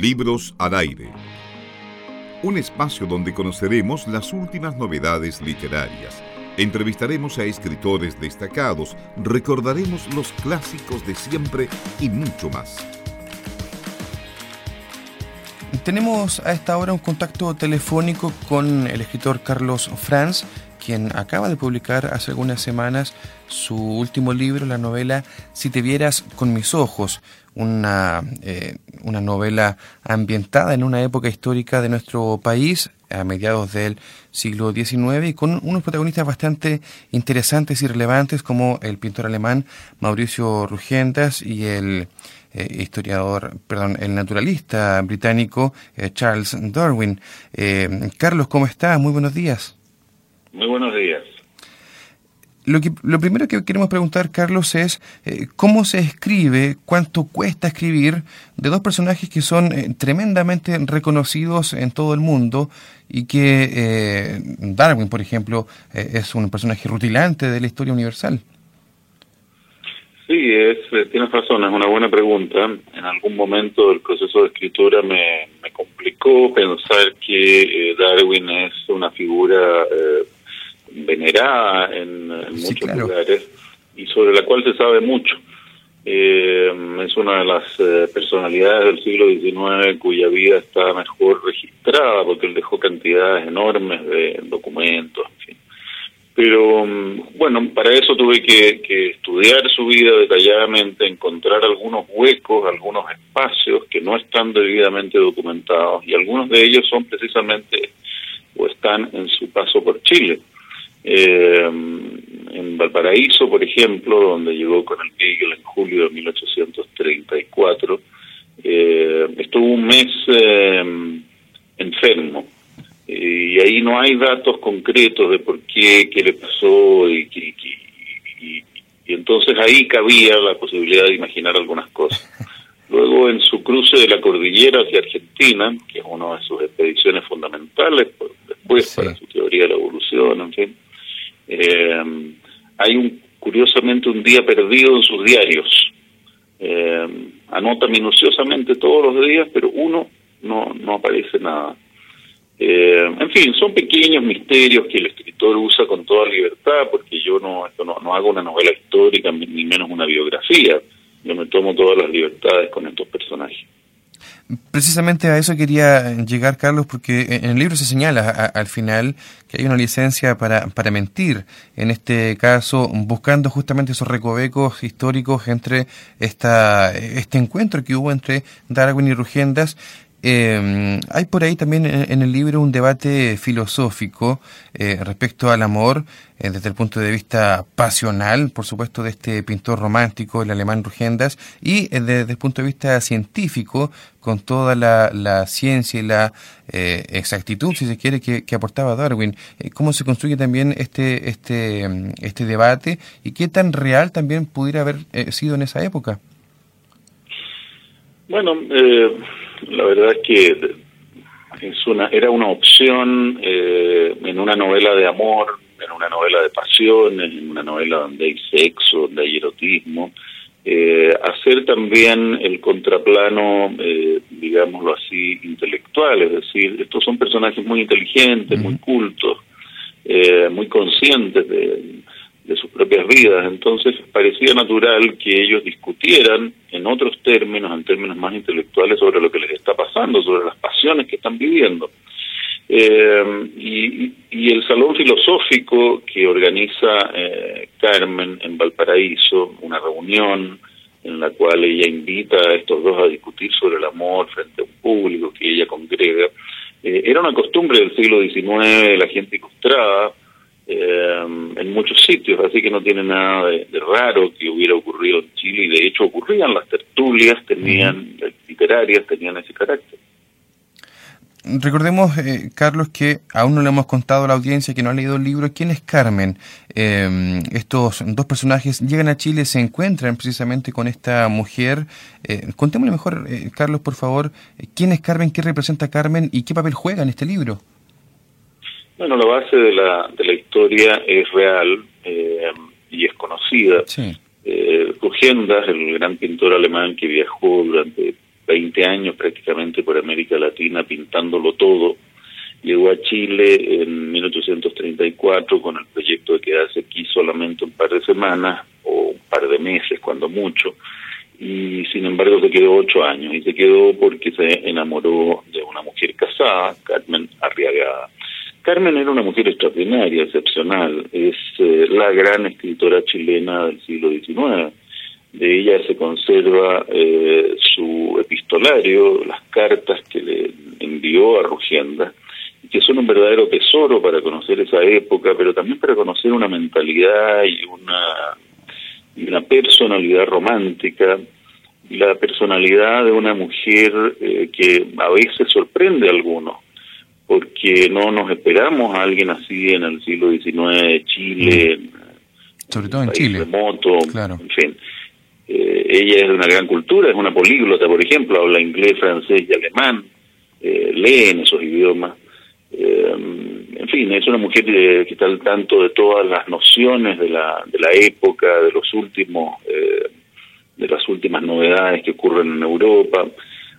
Libros al aire. Un espacio donde conoceremos las últimas novedades literarias. Entrevistaremos a escritores destacados, recordaremos los clásicos de siempre y mucho más. Tenemos a esta hora un contacto telefónico con el escritor Carlos Franz, quien acaba de publicar hace algunas semanas su último libro, la novela Si te vieras con mis ojos, una, eh, una novela ambientada en una época histórica de nuestro país, a mediados del siglo XIX, y con unos protagonistas bastante interesantes y relevantes como el pintor alemán Mauricio Rugendas y el eh, historiador, perdón, el naturalista británico eh, Charles Darwin. Carlos, ¿cómo está? Muy buenos días. Muy buenos días. Lo, que, lo primero que queremos preguntar, Carlos, es eh, cómo se escribe, cuánto cuesta escribir de dos personajes que son eh, tremendamente reconocidos en todo el mundo y que eh, Darwin, por ejemplo, es un personaje rutilante de la historia universal. Sí, es, tienes razón, es una buena pregunta. En algún momento del proceso de escritura me, complicó pensar que Darwin es una figura venerada en, muchos lugares y sobre la cual se sabe mucho. Eh, es una de las eh, personalidades del siglo XIX cuya vida está mejor registrada porque él dejó cantidades enormes de documentos, en fin. Pero mm, bueno, para eso tuve que, que, estudiar su vida detalladamente, encontrar algunos huecos, algunos espacios que no están debidamente documentados y algunos de ellos son precisamente o están en su paso por Chile. Eh, en Valparaíso, por ejemplo, donde llegó con el Beagle en julio de 1834, eh, estuvo un mes eh, enfermo. y ahí no hay datos concretos de por qué, qué le pasó y, y, y entonces ahí cabía la posibilidad de imaginar algunas cosas. Luego en su cruce de la cordillera hacia Argentina, que es una de sus expediciones fundamentales después para su teoría de la evolución, en fin, eh, hay un, curiosamente un día perdido en sus diarios. Eh, anota minuciosamente todos los días, pero uno no, no aparece nada. Eh, en fin, son pequeños misterios que el escritor usa con toda libertad, porque yo no, no, no hago una novela histórica, ni menos una biografía. Yo me tomo todas las libertades con estos personajes. Precisamente a eso quería llegar, Carlos, porque en el libro se señala al final que hay una licencia para, para mentir, en este caso buscando justamente esos recovecos históricos entre esta, este encuentro que hubo entre Darwin y Rugendas eh, hay por ahí también en, el libro un debate filosófico eh, respecto al amor eh, desde el punto de vista pasional, por supuesto, de este pintor romántico, el alemán Rugendas, y eh, desde el punto de vista científico, con toda la, ciencia y la exactitud, si se quiere, que, aportaba Darwin. ¿Cómo se construye también este, este, este debate y qué tan real también pudiera haber sido en esa época? Bueno, la verdad es que es una era una opción eh, en una novela de amor, en una novela de pasión, en una novela donde hay sexo, donde hay erotismo, eh, hacer también el contraplano, eh, digámoslo así, intelectual, es decir, estos son personajes muy inteligentes, muy cultos, eh, muy conscientes de, de sus propias vidas. Entonces parecía natural que ellos discutieran en otros términos, en términos más intelectuales, sobre lo que les está pasando, sobre las pasiones que están viviendo. Eh, y, y, el Salón Filosófico que organiza eh, Carmen en Valparaíso, una reunión en la cual ella invita a estos dos a discutir sobre el amor frente a un público que ella congrega, eh, era una costumbre del siglo XIX la gente ilustrada, eh, en muchos sitios, así que no tiene nada de, raro que hubiera ocurrido en Chile y de hecho ocurrían las tertulias, tenían literarias, tenían ese carácter. Recordemos, eh, Carlos, que aún no le hemos contado a la audiencia que no ha leído el libro. ¿Quién es Carmen? Eh, estos dos personajes llegan a Chile, se encuentran precisamente con esta mujer. Eh, contémosle mejor, eh, Carlos, por favor, quién es Carmen, qué representa Carmen y qué papel juega en este libro. Bueno, la base de la, de la historia es real eh, y es conocida. Sí. Eh, el gran pintor alemán que viajó durante 20 años prácticamente por América Latina pintándolo todo. Llegó a Chile en 1834 con el proyecto de quedarse aquí solamente un par de semanas o un par de meses, cuando mucho, y sin embargo se quedó ocho años y se quedó porque se enamoró de una mujer casada, Carmen Arriagada. Carmen era una mujer extraordinaria, excepcional, es eh, la gran escritora chilena del siglo XIX. De ella se conserva eh, su epistolario, las cartas que le envió a Rugienda, que son un verdadero tesoro para conocer esa época, pero también para conocer una mentalidad y una y una personalidad romántica, la personalidad de una mujer eh, que a veces sorprende a algunos, porque no nos esperamos a alguien así en el siglo XIX, Chile, sobre todo en Chile, remoto, claro. en fin. Eh, ella es de una gran cultura, es una políglota, por ejemplo, habla inglés, francés y alemán, eh, lee en esos idiomas. Eh, en fin, es una mujer que, está al tanto de todas las nociones de la, de la época, de los últimos, de las últimas novedades que ocurren en Europa.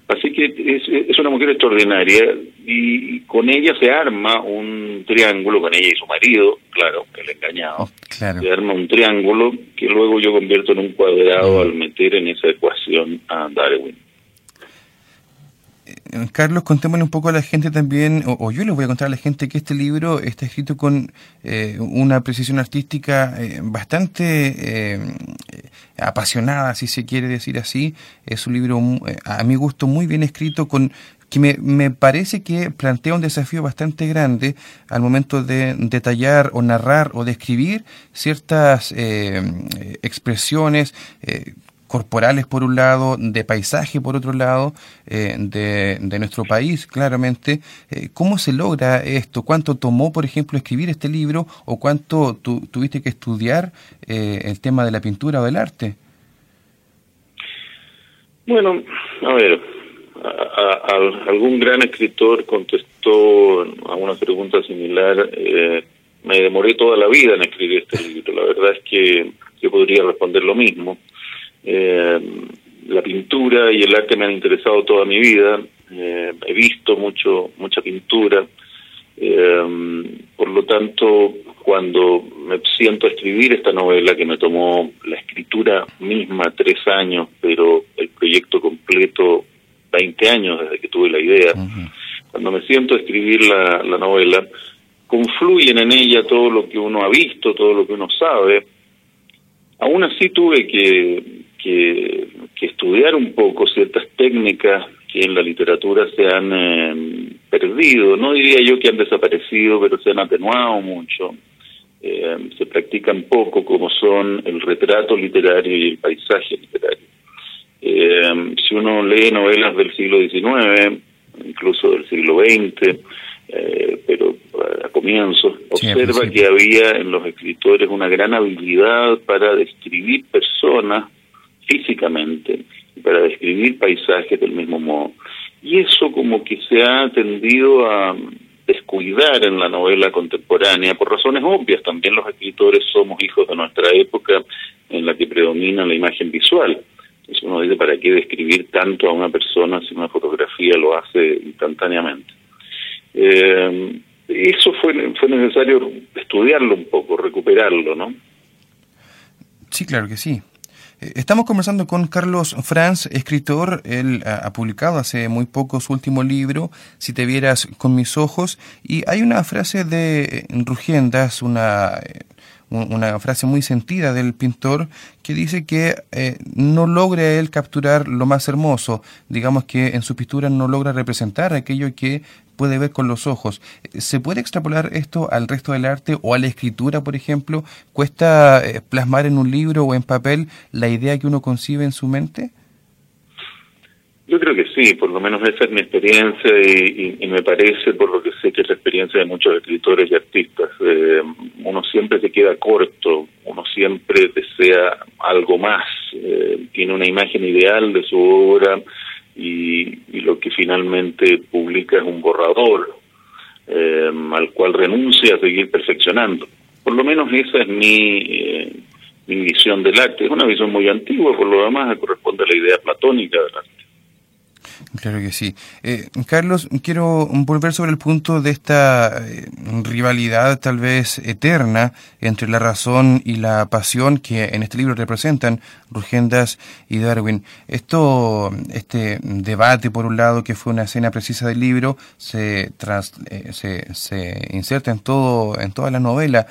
Así que es, es una mujer extraordinaria y con ella se arma un triángulo, con ella y su marido, claro, que le engañado, oh, se arma un triángulo que luego yo convierto en un cuadrado mm. al meter en esa ecuación a Darwin. Eh, Carlos, contémosle un poco a la gente también, o, yo les voy a contar a la gente que este libro está escrito con eh, una precisión artística eh, bastante apasionada, si se quiere decir así. Es un libro, a mi gusto, muy bien escrito, con que me, me, parece que plantea un desafío bastante grande al momento de detallar o narrar o describir ciertas expresiones corporales por un lado, de paisaje por otro lado, eh, de, de, nuestro país, claramente. Eh, ¿Cómo se logra esto? ¿Cuánto tomó, por ejemplo, escribir este libro o cuánto tuviste que estudiar eh, el tema de la pintura o del arte? Bueno, a ver, algún gran escritor contestó a una pregunta similar. me demoré toda la vida en escribir este libro. La verdad es que yo podría responder lo mismo eh, la pintura y el arte me han interesado toda mi vida. Eh, he visto mucho mucha pintura. Eh, por lo tanto, cuando me siento a escribir esta novela, que me tomó la escritura misma tres años, pero el proyecto completo 20 años desde que tuve la idea, cuando me siento a escribir la, la novela, confluyen en ella todo lo que uno ha visto, todo lo que uno sabe. Aún así tuve que que, estudiar un poco ciertas técnicas que en la literatura se han eh, perdido, no diría yo que han desaparecido, pero se han atenuado mucho, eh, se practican poco como son el retrato literario y el paisaje literario. Eh, si uno lee novelas del siglo XIX, incluso del siglo XX, pero a comienzos, observa que había en los escritores una gran habilidad para describir personas describir paisajes del mismo modo. Y eso como que se ha tendido a descuidar en la novela contemporánea por razones obvias. También los escritores somos hijos de nuestra época en la que predomina la imagen visual. Entonces uno dice, ¿para qué describir tanto a una persona si una fotografía lo hace instantáneamente? Eh, eso fue, fue necesario estudiarlo un poco, recuperarlo, ¿no? Sí, claro que sí. Eh, estamos conversando con Carlos Franz, escritor. Él ha publicado hace muy poco su último libro, Si te vieras con mis ojos. Y hay una frase de Rugiendas, una, eh, una frase muy sentida del pintor, que dice que eh, no logra él capturar lo más hermoso. Digamos que en su pintura no logra representar aquello que puede ver con los ojos. ¿Se puede extrapolar esto al resto del arte o a la escritura, por ejemplo? ¿Cuesta eh, plasmar en un libro o en papel la idea que uno concibe en su mente? Yo creo que sí, por lo menos esa es mi experiencia y, me parece, por lo que sé, que es la experiencia de muchos escritores y artistas. Eh, uno siempre se queda corto, uno siempre desea algo más, eh, tiene una imagen ideal de su obra, y, lo que finalmente publica es un borrador eh, al cual renuncia a seguir perfeccionando. Por lo menos esa es mi, eh, mi visión del arte. Es una visión muy antigua, por lo demás corresponde a la idea platónica del arte. Claro que sí. Eh, Carlos, quiero volver sobre el punto de esta eh, rivalidad tal vez eterna entre la razón y la pasión que en este libro representan Rugendas y Darwin. Esto, este debate, por un lado, que fue una escena precisa del libro, se, eh, se, se, inserta en todo, en toda la novela.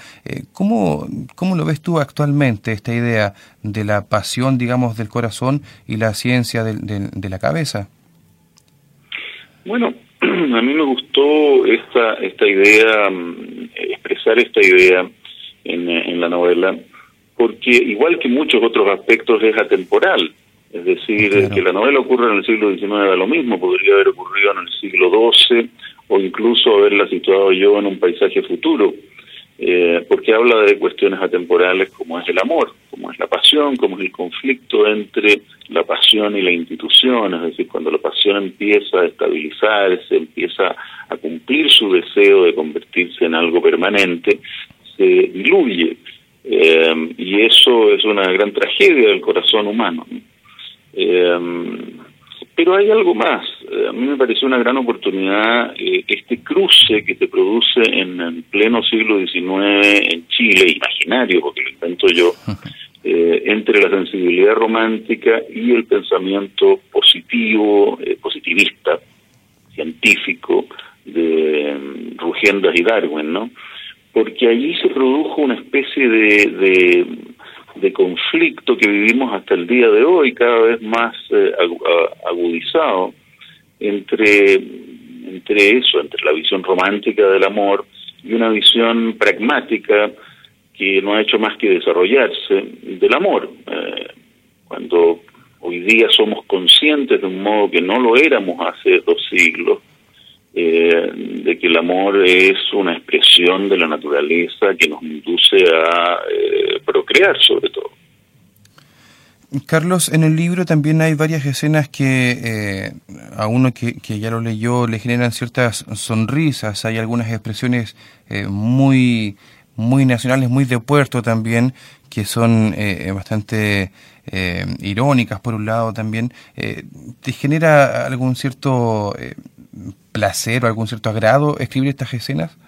¿cómo, ¿Cómo lo ves tú actualmente, esta idea de la pasión, digamos, del corazón y la ciencia de la cabeza? Bueno, a mí me gustó esta, esta idea, mm, expresar esta idea en, en la novela, porque igual que muchos otros aspectos es atemporal. Es decir, que la novela ocurre en el siglo XIX da lo mismo, podría haber ocurrido en el siglo XII o incluso haberla situado yo en un paisaje futuro. Eh, porque habla de cuestiones atemporales como es el amor, como es la pasión, como es el conflicto entre la pasión y la institución, es decir, cuando la pasión empieza a estabilizarse, empieza a cumplir su deseo de convertirse en algo permanente, se diluye. Eh, y eso es una gran tragedia del corazón humano. Eh, pero hay algo más. Eh, a mí me pareció una gran oportunidad eh, este cruce que se produce en, pleno siglo XIX en Chile, imaginario, porque lo invento yo, eh, entre la sensibilidad romántica y el pensamiento positivo, positivista, científico de um, Rugendas y Darwin, ¿no? Porque allí se produjo una especie de de conflicto que vivimos hasta el día de hoy, cada vez más eh, agudizado, entre, entre eso, entre la visión romántica del amor y una visión pragmática que no ha hecho más que desarrollarse del amor. Eh, cuando hoy día somos conscientes de un modo que no lo éramos hace dos siglos, eh, de que el amor es una expresión de la naturaleza que nos induce a eh, procrear sobre todo. Carlos, en el libro también hay varias escenas que eh, a uno que, ya lo leyó le generan ciertas sonrisas, hay algunas expresiones muy, muy nacionales, muy de puerto también, que son bastante irónicas por un lado también. ¿Te genera algún cierto placer o algún cierto agrado escribir estas escenas?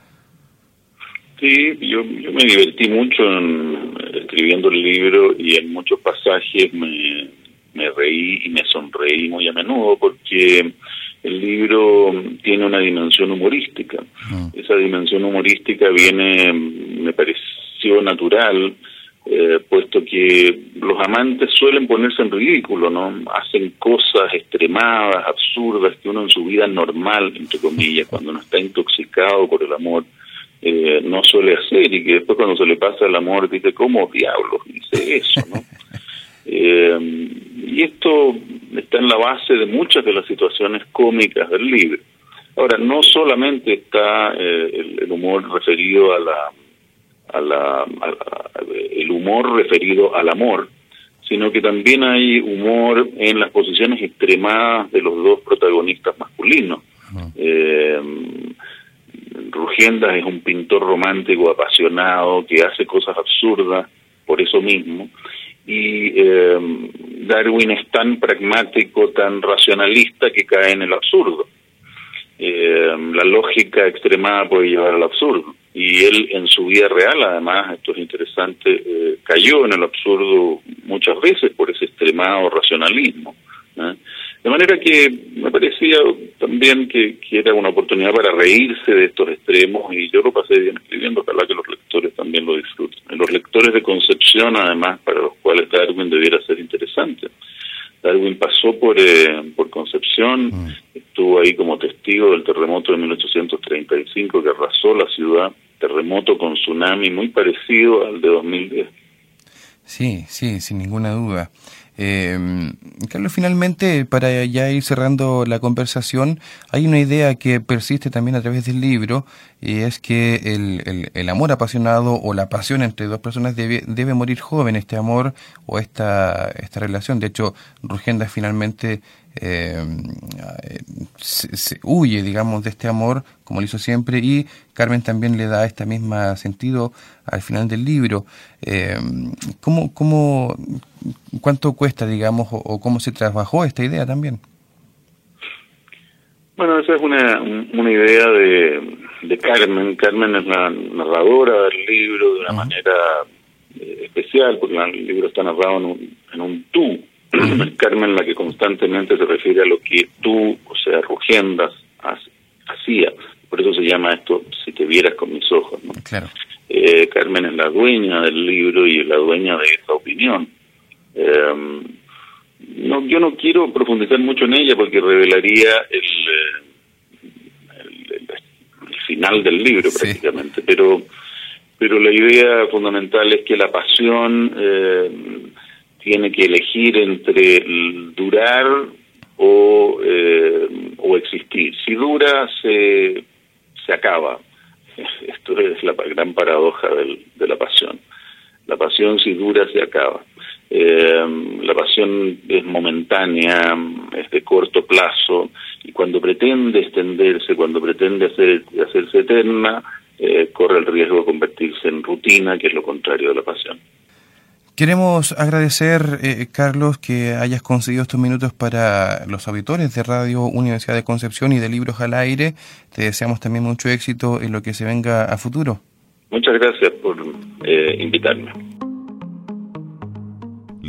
Sí, yo, yo me divertí mucho en, escribiendo el libro y en muchos pasajes me, me reí y me sonreí muy a menudo porque el libro tiene una dimensión humorística. Mm. Esa dimensión humorística viene, me pareció natural, eh, puesto que los amantes suelen ponerse en ridículo, ¿no? Hacen cosas extremadas, absurdas, que uno en su vida normal, entre comillas, cuando no está intoxicado por el amor, eh, no suele hacer y que después cuando se le pasa el amor dice, ¿cómo diablos dice eso, no? Eh, y esto está en la base de muchas de las situaciones cómicas del libro. Ahora, no solamente está el humor referido a la a la, el humor referido al amor, sino que también hay humor en las posiciones extremadas de los dos protagonistas masculinos. Eh, Rugiendas es un pintor romántico apasionado que hace cosas absurdas por eso mismo, y eh, Darwin es tan pragmático, tan racionalista que cae en el absurdo. Eh, la lógica extremada puede llevar al absurdo y él en su vida real, además, esto es interesante, eh, cayó en el absurdo muchas veces por ese extremado racionalismo. De manera que me parecía también que, era una oportunidad para reírse de estos extremos y yo lo pasé bien escribiendo, ojalá que los lectores también lo disfruten. Los lectores de Concepción, además, para los cuales Darwin debiera ser interesante. Darwin pasó por, eh, por Concepción, mm. Estuvo ahí como testigo del terremoto de 1835 que arrasó la ciudad, terremoto con tsunami muy parecido al de 2010. Sí, sí, sin ninguna duda. Eh, Carlos, finalmente, para ya ir cerrando la conversación, hay una idea que persiste también a través del libro, y es que el, el, amor apasionado o la pasión entre dos personas debe, debe morir joven, este amor o esta, esta relación. De hecho, Rugenda finalmente eh, se, huye, digamos, de este amor, como lo hizo siempre, y Carmen también le da este mismo sentido al final del libro. Eh, ¿cómo, cómo, ¿Cuánto cuesta, digamos, o, cómo se trabajó esta idea también? Bueno, esa es una, una idea de, de Carmen. Carmen es la narradora del libro de una manera eh, especial, porque el libro está narrado en un, en un tú. Carmen la que constantemente se refiere a lo que tú, o sea, Rugiendas, hacía. Por eso se llama esto, si te vieras con mis ojos. ¿no? Claro. Eh, Carmen es la dueña del libro y es la dueña de esa opinión. Eh, no, yo no quiero profundizar mucho en ella porque revelaría el, el, final del libro prácticamente, pero pero la idea fundamental es que la pasión eh, tiene que elegir entre durar o, eh, o existir. Si dura, se, se acaba. Esto es la gran paradoja del, de la pasión. La pasión, si dura, se acaba. Eh, la pasión es momentánea, es de corto plazo, y cuando pretende extenderse, cuando pretende hacer, hacerse eterna, eh, corre el riesgo de convertirse en rutina, que es lo contrario de la pasión. Queremos agradecer, eh, Carlos, que hayas conseguido estos minutos para los auditores de Radio Universidad de Concepción y de Libros al Aire. Te deseamos también mucho éxito en lo que se venga a futuro. Muchas gracias por invitarme.